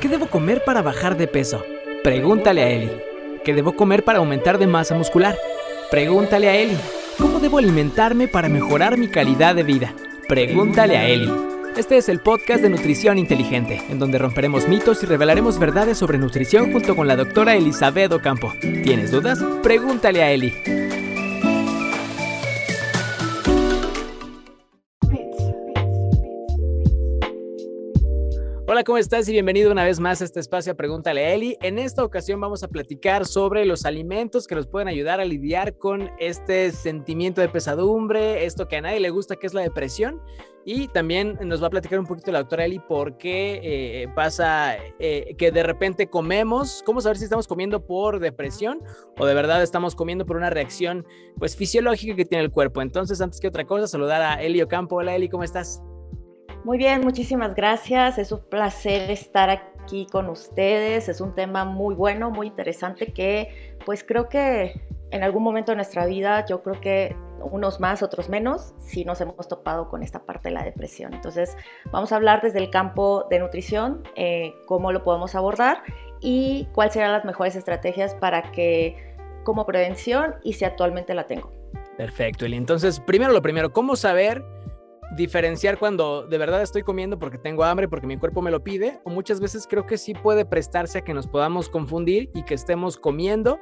¿Qué debo comer para bajar de peso? Pregúntale a Eli. ¿Qué debo comer para aumentar de masa muscular? Pregúntale a Eli. ¿Cómo debo alimentarme para mejorar mi calidad de vida? Pregúntale a Eli. Este es el podcast de Nutrición Inteligente, en donde romperemos mitos y revelaremos verdades sobre nutrición junto con la doctora Elizabeth Ocampo. ¿Tienes dudas? Pregúntale a Eli. Hola, ¿cómo estás? Y bienvenido una vez más a este espacio a Pregúntale a Eli. En esta ocasión vamos a platicar sobre los alimentos que nos pueden ayudar a lidiar con este sentimiento de pesadumbre, esto que a nadie le gusta, que es la depresión. Y también nos va a platicar un poquito la doctora Eli por qué eh, pasa eh, que de repente comemos, cómo saber si estamos comiendo por depresión o de verdad estamos comiendo por una reacción pues fisiológica que tiene el cuerpo. Entonces, antes que otra cosa, saludar a Eli Ocampo. Hola Eli, ¿cómo estás? Muy bien, muchísimas gracias. Es un placer estar aquí con ustedes. Es un tema muy bueno, muy interesante que pues creo que en algún momento de nuestra vida, yo creo que unos más, otros menos, sí nos hemos topado con esta parte de la depresión. Entonces vamos a hablar desde el campo de nutrición, eh, cómo lo podemos abordar y cuáles serán las mejores estrategias para que como prevención y si actualmente la tengo. Perfecto, Eli. Entonces, primero lo primero, ¿cómo saber diferenciar cuando de verdad estoy comiendo porque tengo hambre, porque mi cuerpo me lo pide, o muchas veces creo que sí puede prestarse a que nos podamos confundir y que estemos comiendo,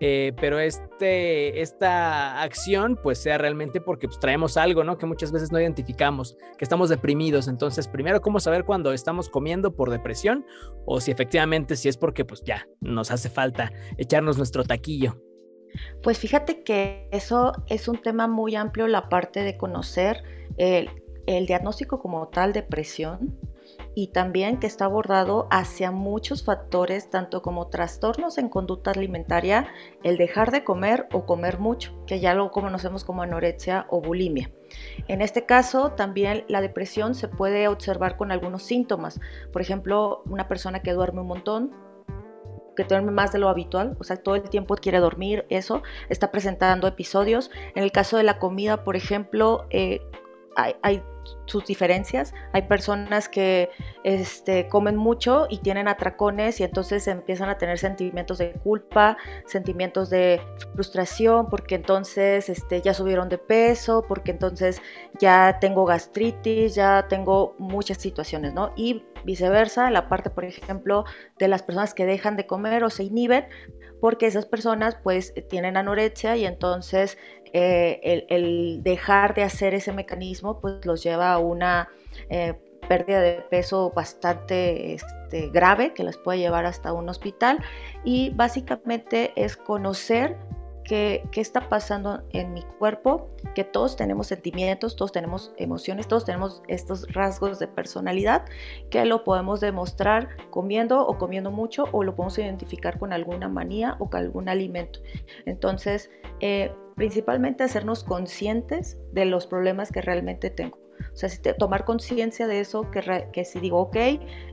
eh, pero este, esta acción pues sea realmente porque pues, traemos algo, ¿no? Que muchas veces no identificamos, que estamos deprimidos. Entonces, primero, ¿cómo saber cuando estamos comiendo por depresión o si efectivamente si es porque pues ya nos hace falta echarnos nuestro taquillo? Pues fíjate que eso es un tema muy amplio, la parte de conocer el, diagnóstico como tal, depresión, y también que está abordado hacia muchos factores, tanto como trastornos en conducta alimentaria, el dejar de comer o comer mucho, que ya lo conocemos como anorexia o bulimia. En este caso, también la depresión se puede observar con algunos síntomas. Por ejemplo, una persona que duerme un montón, que duerme más de lo habitual, o sea, todo el tiempo quiere dormir, eso, está presentando episodios. En el caso de la comida, por ejemplo, eh, hay, sus diferencias. Hay personas que este, comen mucho y tienen atracones y entonces empiezan a tener sentimientos de culpa, sentimientos de frustración, porque entonces este, ya subieron de peso, porque entonces ya tengo gastritis, ya tengo muchas situaciones, ¿no? Y viceversa, la parte, por ejemplo, de las personas que dejan de comer o se inhiben, porque esas personas pues tienen anorexia y entonces eh, el, dejar de hacer ese mecanismo pues los lleva a una eh, pérdida de peso bastante este, grave que les puede llevar hasta un hospital. Y básicamente es conocer qué, está pasando en mi cuerpo, que todos tenemos sentimientos, todos tenemos emociones, todos tenemos estos rasgos de personalidad que lo podemos demostrar comiendo o comiendo mucho o lo podemos identificar con alguna manía o con algún alimento. Entonces, eh, principalmente hacernos conscientes de los problemas que realmente tengo. O sea, si tomar conciencia de eso, que, que, si digo, ok,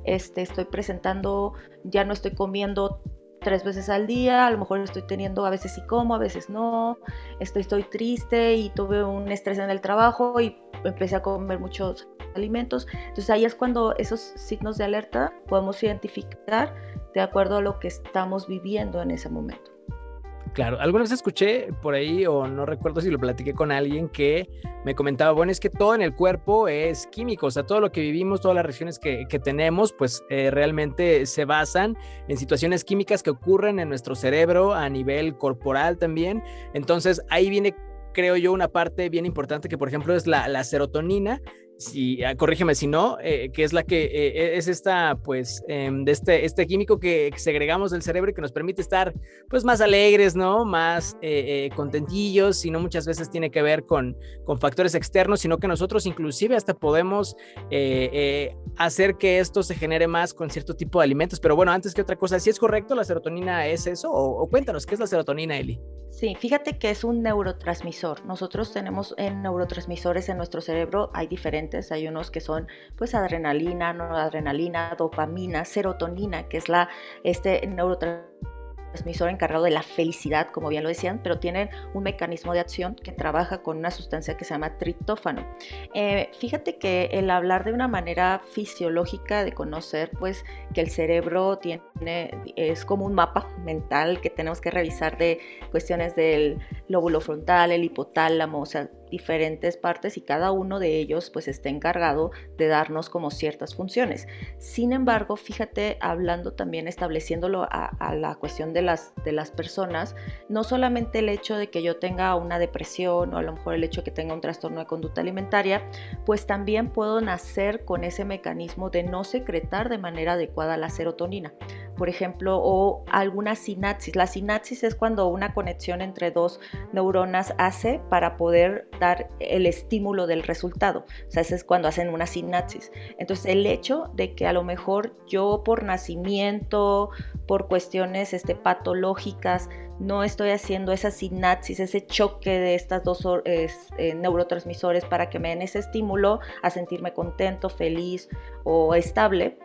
este, estoy presentando, ya no estoy comiendo tres veces al día, a lo mejor estoy teniendo, a veces sí como, a veces no, estoy, estoy triste y tuve un estrés en el trabajo y empecé a comer muchos alimentos. Entonces ahí es cuando esos signos de alerta podemos identificar de acuerdo a lo que estamos viviendo en ese momento. Claro, alguna vez escuché por ahí, o no recuerdo si lo platiqué con alguien, que me comentaba, bueno, es que todo en el cuerpo es químico, o sea, todo lo que vivimos, todas las reacciones que, tenemos, pues eh, realmente se basan en situaciones químicas que ocurren en nuestro cerebro a nivel corporal también. Entonces, ahí viene creo yo, una parte bien importante que, por ejemplo, es la serotonina, si, ah, corrígeme si no, eh, que es la que eh, es esta, pues, em, de este, este químico que segregamos del cerebro y que nos permite estar, pues, más alegres, ¿no? Más eh, contentillos, sino muchas veces tiene que ver con, con factores externos, sino que nosotros inclusive hasta podemos hacer que esto se genere más con cierto tipo de alimentos. Pero bueno, antes que otra cosa, si es correcto, la serotonina es eso, o, o cuéntanos, ¿qué es la serotonina, Eli? Sí, fíjate que es un neurotransmisor. Nosotros tenemos en neurotransmisores en nuestro cerebro, hay diferentes hay unos que son pues adrenalina, noradrenalina, dopamina, serotonina, que es la este neurotransmisor encargado de la felicidad, como bien lo decían, pero tienen un mecanismo de acción que trabaja con una sustancia que se llama triptófano. Eh, fíjate que el hablar de una manera fisiológica de conocer, pues, que el cerebro tiene, es como un mapa mental que tenemos que revisar de cuestiones del lóbulo frontal, el hipotálamo, o sea, diferentes partes y cada uno de ellos pues está encargado de darnos como ciertas funciones. Sin embargo, fíjate, hablando también, estableciéndolo a, la cuestión de las, de las personas, no solamente el hecho de que yo tenga una depresión o a lo mejor el hecho de que tenga un trastorno de conducta alimentaria, pues también puedo nacer con ese mecanismo de no secretar de manera adecuada la serotonina por ejemplo, o alguna sinapsis. La sinapsis es cuando una conexión entre dos neuronas hace para poder el estímulo del resultado. O sea, ese es cuando hacen una sinapsis. Entonces, el hecho de que a lo mejor yo por nacimiento, por cuestiones este, patológicas, no estoy haciendo esa sinapsis, ese choque de estas dos eh, neurotransmisores para que me den ese estímulo a sentirme contento, feliz o estable,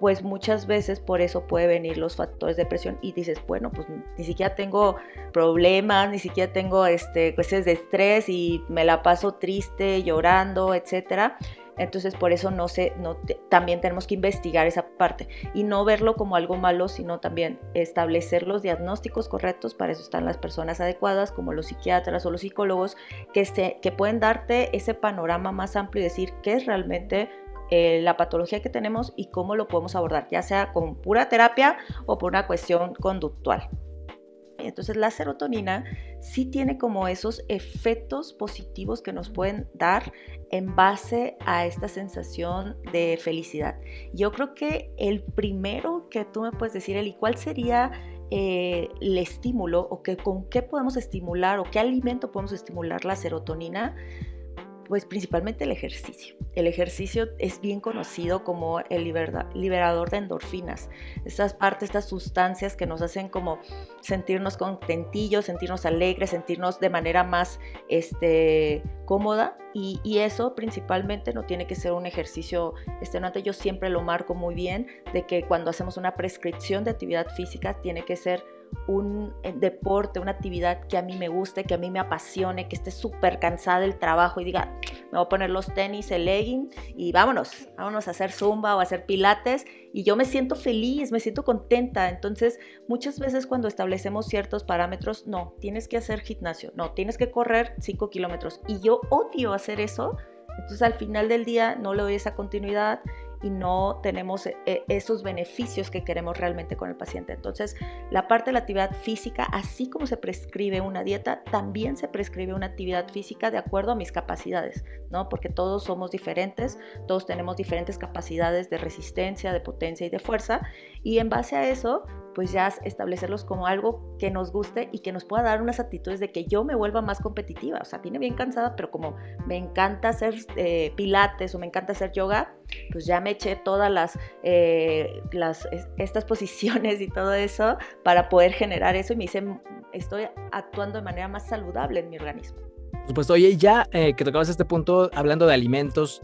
pues muchas veces por eso puede venir los factores de depresión y dices, bueno, pues ni siquiera tengo problemas, ni siquiera tengo este, cuestiones de estrés y me la paso triste, llorando, etcétera. Entonces por eso no sé, no también tenemos que investigar esa parte y no verlo como algo malo, sino también establecer los diagnósticos correctos. Para eso están las personas adecuadas, como los psiquiatras o los psicólogos, que, se, que pueden darte ese panorama más amplio y decir qué es realmente eh, la patología que tenemos y cómo lo podemos abordar, ya sea con pura terapia o por una cuestión conductual. Entonces la serotonina sí tiene como esos efectos positivos que nos pueden dar en base a esta sensación de felicidad. Yo creo que el primero que tú me puedes decir, Eli, ¿cuál sería eh, el estímulo o que, con qué podemos estimular o qué alimento podemos estimular la serotonina? Pues principalmente el ejercicio. El ejercicio es bien conocido como el liberador de endorfinas. Estas partes, estas sustancias que nos hacen como sentirnos contentillos, sentirnos alegres, sentirnos de manera más este, cómoda. Y, y, eso principalmente no tiene que ser un ejercicio extenuante. Yo siempre lo marco muy bien de que cuando hacemos una prescripción de actividad física tiene que ser un eh, deporte, una actividad que a mí me guste, que a mí me apasione, que esté súper cansada del trabajo y diga, me voy a poner los tenis, el legging y vámonos, vámonos a hacer zumba o a hacer pilates y yo me siento feliz, me siento contenta. Entonces, muchas veces cuando establecemos ciertos parámetros, no, tienes que hacer gimnasio, no, tienes que correr 5 kilómetros y yo odio hacer eso. Entonces al final del día no le doy esa continuidad y no tenemos eh, eh, esos beneficios que queremos realmente con el paciente. Entonces, la parte de la actividad física, así como se prescribe una dieta, también se prescribe una actividad física de acuerdo a mis capacidades, ¿no? Porque todos somos diferentes, todos tenemos diferentes capacidades de resistencia, de potencia y de fuerza, y en base a eso, pues ya establecerlos como algo que nos guste y que nos pueda dar unas actitudes de que yo me vuelva más competitiva. O sea, viene bien cansada, pero como me encanta hacer eh, pilates o me encanta hacer yoga, pues ya me eché todas las, eh, las estas posiciones y todo eso para poder generar eso y me dice, estoy actuando de manera más saludable en mi organismo. Por supuesto, oye, ya eh, que tocabas este punto hablando de alimentos,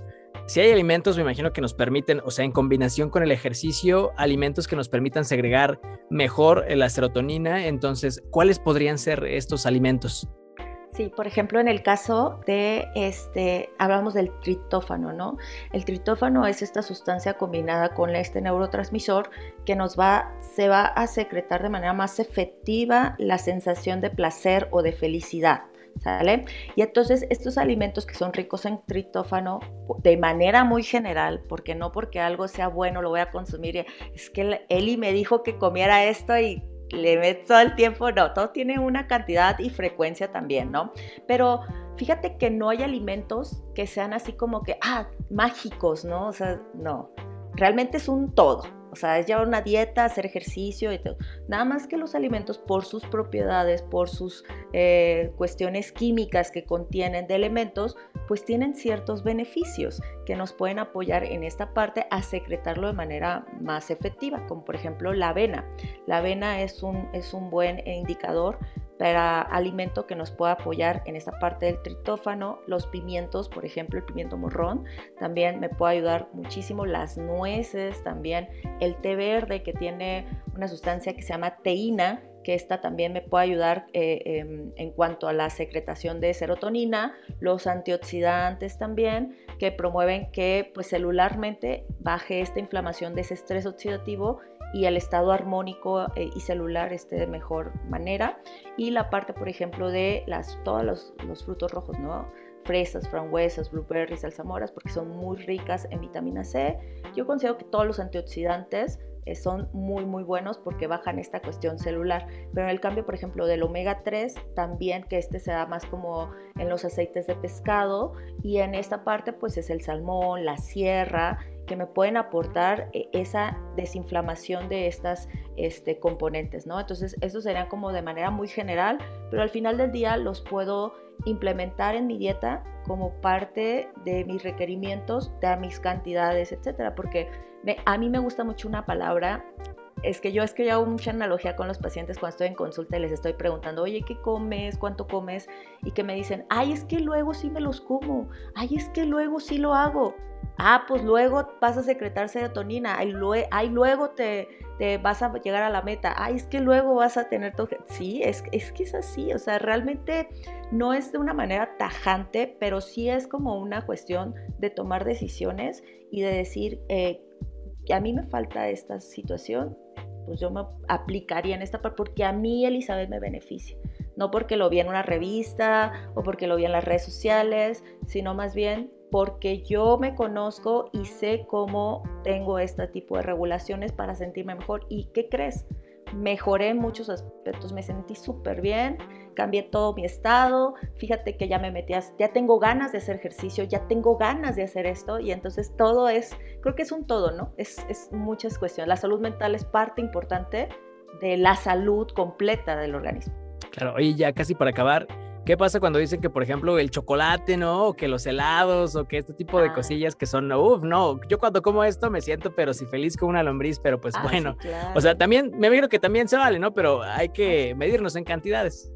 si hay alimentos, me imagino que nos permiten, o sea, en combinación con el ejercicio, alimentos que nos permitan segregar mejor la serotonina. Entonces, ¿cuáles podrían ser estos alimentos? Sí, por ejemplo, en el caso de este, hablamos del tritófano, ¿no? El tritófano es esta sustancia combinada con este neurotransmisor que nos va, se va a secretar de manera más efectiva la sensación de placer o de felicidad. ¿Sale? Y entonces estos alimentos que son ricos en tritófano, de manera muy general, porque no porque algo sea bueno lo voy a consumir, es que Eli me dijo que comiera esto y le meto todo el tiempo, no, todo tiene una cantidad y frecuencia también, ¿no? Pero fíjate que no hay alimentos que sean así como que, ah, mágicos, ¿no? O sea, no, realmente es un todo. O sea, es llevar una dieta, hacer ejercicio y todo. Nada más que los alimentos por sus propiedades, por sus eh, cuestiones químicas que contienen de elementos, pues tienen ciertos beneficios que nos pueden apoyar en esta parte a secretarlo de manera más efectiva, como por ejemplo la avena. La avena es un, es un buen indicador para alimento que nos pueda apoyar en esta parte del tritófano, los pimientos, por ejemplo, el pimiento morrón, también me puede ayudar muchísimo, las nueces, también el té verde que tiene una sustancia que se llama teína, que esta también me puede ayudar eh, em, en cuanto a la secretación de serotonina, los antioxidantes también, que promueven que pues celularmente baje esta inflamación de ese estrés oxidativo y el estado armónico eh, y celular esté de mejor manera. Y la parte, por ejemplo, de las, todos los, los frutos rojos, ¿no? fresas, frambuesas, blueberries, salsamoras, porque son muy ricas en vitamina C. Yo considero que todos los antioxidantes eh, son muy muy buenos porque bajan esta cuestión celular. Pero en el cambio, por ejemplo, del omega 3, también que este se da más como en los aceites de pescado y en esta parte pues es el salmón, la sierra, que me pueden aportar eh, esa desinflamación de estas este, componentes, ¿no? Entonces, eso sería como de manera muy general, pero al final del día los puedo implementar en mi dieta como parte de mis requerimientos, de mis cantidades, etcétera, porque a mí me gusta mucho una palabra es que yo es que yo hago mucha analogía con los pacientes cuando estoy en consulta y les estoy preguntando, oye, ¿qué comes? ¿Cuánto comes? Y que me dicen, ay, es que luego sí me los como, ay, es que luego sí lo hago. Ah, pues luego vas a secretar serotonina, ay, luego te, te, vas a llegar a la meta, ay, es que luego vas a tener todo. Sí, es, es que es así, o sea, realmente no es de una manera tajante, pero sí es como una cuestión de tomar decisiones y de decir, eh, que a mí me falta esta situación, pues yo me aplicaría en esta parte porque a mí Elizabeth me beneficia. No porque lo vi en una revista o porque lo vi en las redes sociales, sino más bien porque yo me conozco y sé cómo tengo este tipo de regulaciones para sentirme mejor. ¿Y qué crees? Mejoré en muchos aspectos, me sentí súper bien, cambié todo mi estado, fíjate que ya me metí, ya tengo ganas de hacer ejercicio, ya tengo ganas de hacer esto y entonces todo es, creo que es un todo, ¿no? Es, es muchas cuestiones. La salud mental es parte importante de la salud completa del organismo. Claro, oye, ya casi para acabar, ¿Qué pasa cuando dicen que, por ejemplo, el chocolate, ¿no? O que los helados, o que este tipo de ah. cosillas que son, uff, no, yo cuando como esto me siento, pero si feliz como una lombriz, pero pues ah, bueno. O sea, también, me imagino que también se vale, ¿no? Pero hay que medirnos en cantidades.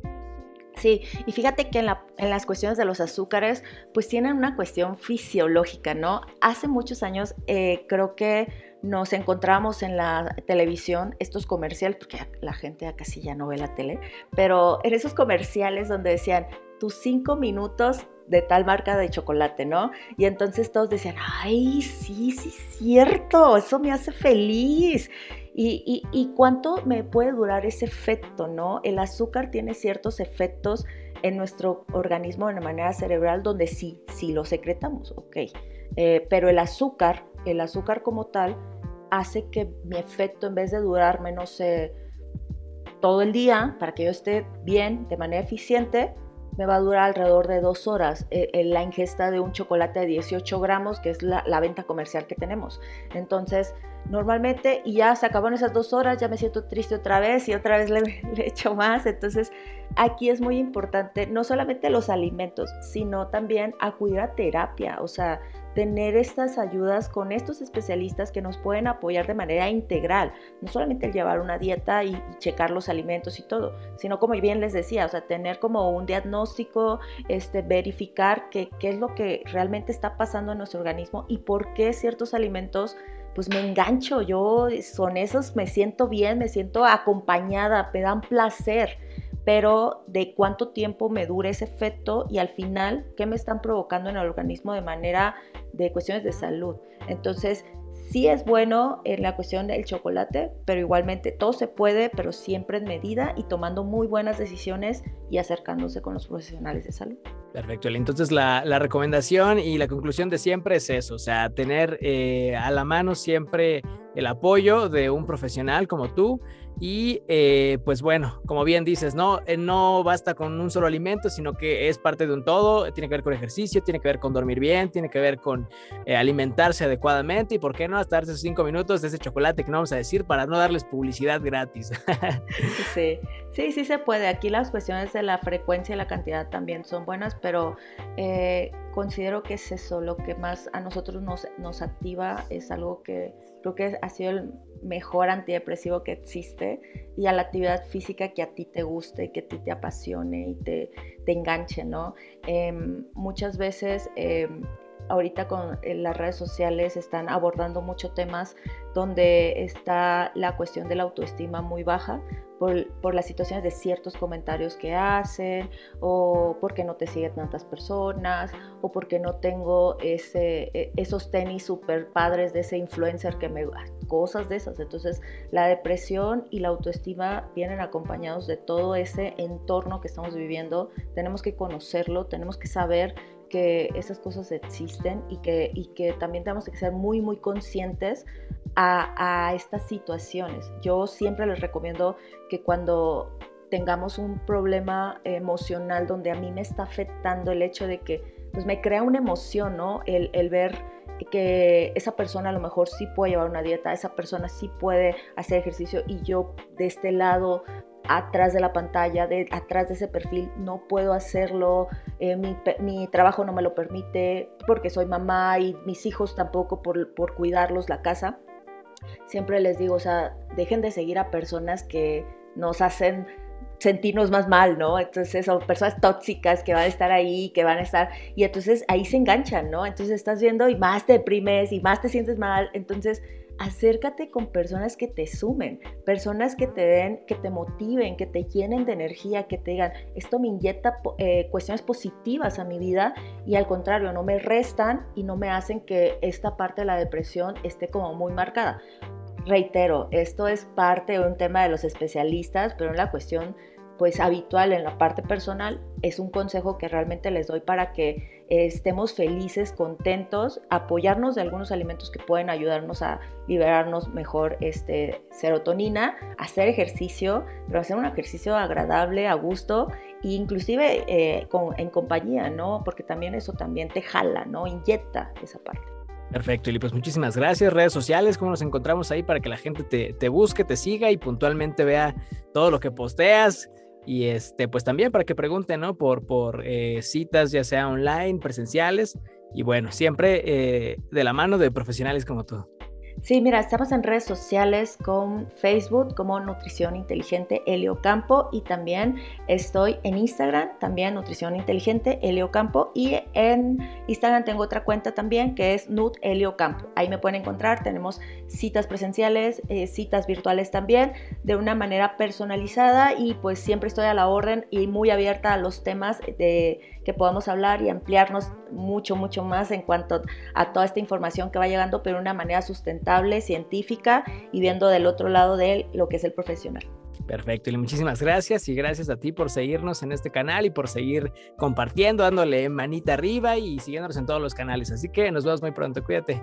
Sí, y fíjate que en, las cuestiones de los azúcares, pues tienen una cuestión fisiológica, ¿no? Hace muchos años eh, creo que nos encontramos en la televisión estos comerciales, porque la gente casi ya no ve la tele, pero en esos comerciales donde decían tus cinco minutos de tal marca de chocolate, ¿no? Y entonces todos decían, ay, sí, sí, cierto, eso me hace feliz. Y, cuánto me puede durar ese efecto, ¿no? El azúcar tiene ciertos efectos en nuestro organismo de manera cerebral donde sí, sí lo secretamos, ok. Eh, pero el azúcar, el azúcar como tal, hace que mi efecto, en vez de durarme, no sé, todo el día, para que yo esté bien, de manera eficiente, me va a durar alrededor de dos horas eh, en la ingesta de un chocolate de 18 gramos, que es la, la venta comercial que tenemos. Entonces, normalmente y ya se acabaron esas dos horas, ya me siento triste otra vez y otra vez le, le echo más. Entonces aquí es muy importante no solamente los alimentos, sino también acudir a terapia, o sea, tener estas ayudas con estos especialistas que nos pueden apoyar de manera integral, no solamente el llevar una dieta y, checar los alimentos y todo, sino como bien les decía, o sea, tener como un diagnóstico, este, verificar qué es lo que realmente está pasando en nuestro organismo y por qué ciertos alimentos pues me engancho, yo son esos, me siento bien, me siento acompañada, me dan placer, pero de cuánto tiempo me dura ese efecto y al final qué me están provocando en el organismo de manera de cuestiones de salud. Entonces, sí es bueno en la cuestión del chocolate, pero igualmente todo se puede, pero siempre en medida y tomando muy buenas decisiones y acercándose con los profesionales de salud. Perfecto. Entonces la, recomendación y la conclusión de siempre es eso, o sea, tener eh, a la mano siempre el apoyo de un profesional como tú y eh, pues bueno, como bien dices, ¿no? Eh, no basta con un solo alimento, sino que es parte de un todo, tiene que ver con ejercicio, tiene que ver con dormir bien, tiene que ver con alimentarse adecuadamente y por qué no hasta esos cinco minutos de ese chocolate que no vamos a decir para no darles publicidad gratis. sí, sí, sí se puede. Aquí las cuestiones de la frecuencia y la cantidad también son buenas, pero considero que es eso, lo que más a nosotros nos, nos activa es algo que creo que ha sido el mejor antidepresivo que existe y a la actividad física que a ti te guste, que a ti te apasione y te, te enganche, ¿no? Em, muchas veces... Em, ahorita con eh, las redes sociales están abordando muchos temas donde está la cuestión de la autoestima muy baja por, las situaciones de ciertos comentarios que hacen o porque no te siguen tantas personas o porque no tengo ese, e, esos tenis super padres de ese influencer que me... cosas de esas. Entonces la depresión y la autoestima vienen acompañados de todo ese entorno que estamos viviendo. Tenemos que conocerlo, tenemos que saber que esas cosas existen y que, y que también tenemos que ser muy, muy conscientes a, estas situaciones. Yo siempre les recomiendo que cuando tengamos un problema emocional donde a mí me está afectando el hecho de que pues me crea una emoción, ¿no? El, el ver que esa persona a lo mejor sí puede llevar una dieta, esa persona sí puede hacer ejercicio y yo de este lado atrás de la pantalla, de, atrás de ese perfil, no puedo hacerlo, eh, mi, trabajo no me lo permite porque soy mamá y mis hijos tampoco por, por cuidarlos, la casa. Siempre les digo, o sea, dejen de seguir a personas que nos hacen sentirnos más mal, ¿no? Entonces son personas tóxicas que van a estar ahí, que van a estar, y entonces ahí se enganchan, ¿no? Entonces estás viendo y más te deprimes y más te sientes mal, entonces acércate con personas que te sumen, personas que te den, que te motiven, que te llenen de energía, que te digan, esto me inyecta eh, cuestiones positivas a mi vida y al contrario, no me restan y no me hacen que esta parte de la depresión esté como muy marcada. Reitero, esto es parte de un tema de los especialistas, pero en la cuestión pues habitual en la parte personal es un consejo que realmente les doy para que estemos felices, contentos, apoyarnos de algunos alimentos que pueden ayudarnos a liberarnos mejor este, serotonina, hacer ejercicio, pero hacer un ejercicio agradable, a gusto e inclusive eh, en compañía, ¿no? Porque también eso también te jala, ¿no? Inyecta esa parte. Perfecto, y pues muchísimas gracias. Redes sociales, ¿cómo nos encontramos ahí para que la gente te, te busque, te siga y puntualmente vea todo lo que posteas? Y este, pues también para que pregunten, ¿no? Por, por eh, citas, ya sea online, presenciales. Y bueno, siempre eh, de la mano de profesionales como tú. Sí, mira, estamos en redes sociales con Facebook como Nutrición Inteligente Helio Campo y también estoy en Instagram, también Nutrición Inteligente Helio Campo y en Instagram tengo otra cuenta también que es Nut Helio Campo. Ahí me pueden encontrar, tenemos citas presenciales, eh, citas virtuales también, de una manera personalizada y pues siempre estoy a la orden y muy abierta a los temas de que podamos hablar y ampliarnos mucho, mucho más en cuanto a toda esta información que va llegando, pero de una manera sustentable, científica y viendo del otro lado de lo que es el profesional. Perfecto, y muchísimas gracias y gracias a ti por seguirnos en este canal y por seguir compartiendo, dándole manita arriba y siguiéndonos en todos los canales. Así que nos vemos muy pronto, cuídate.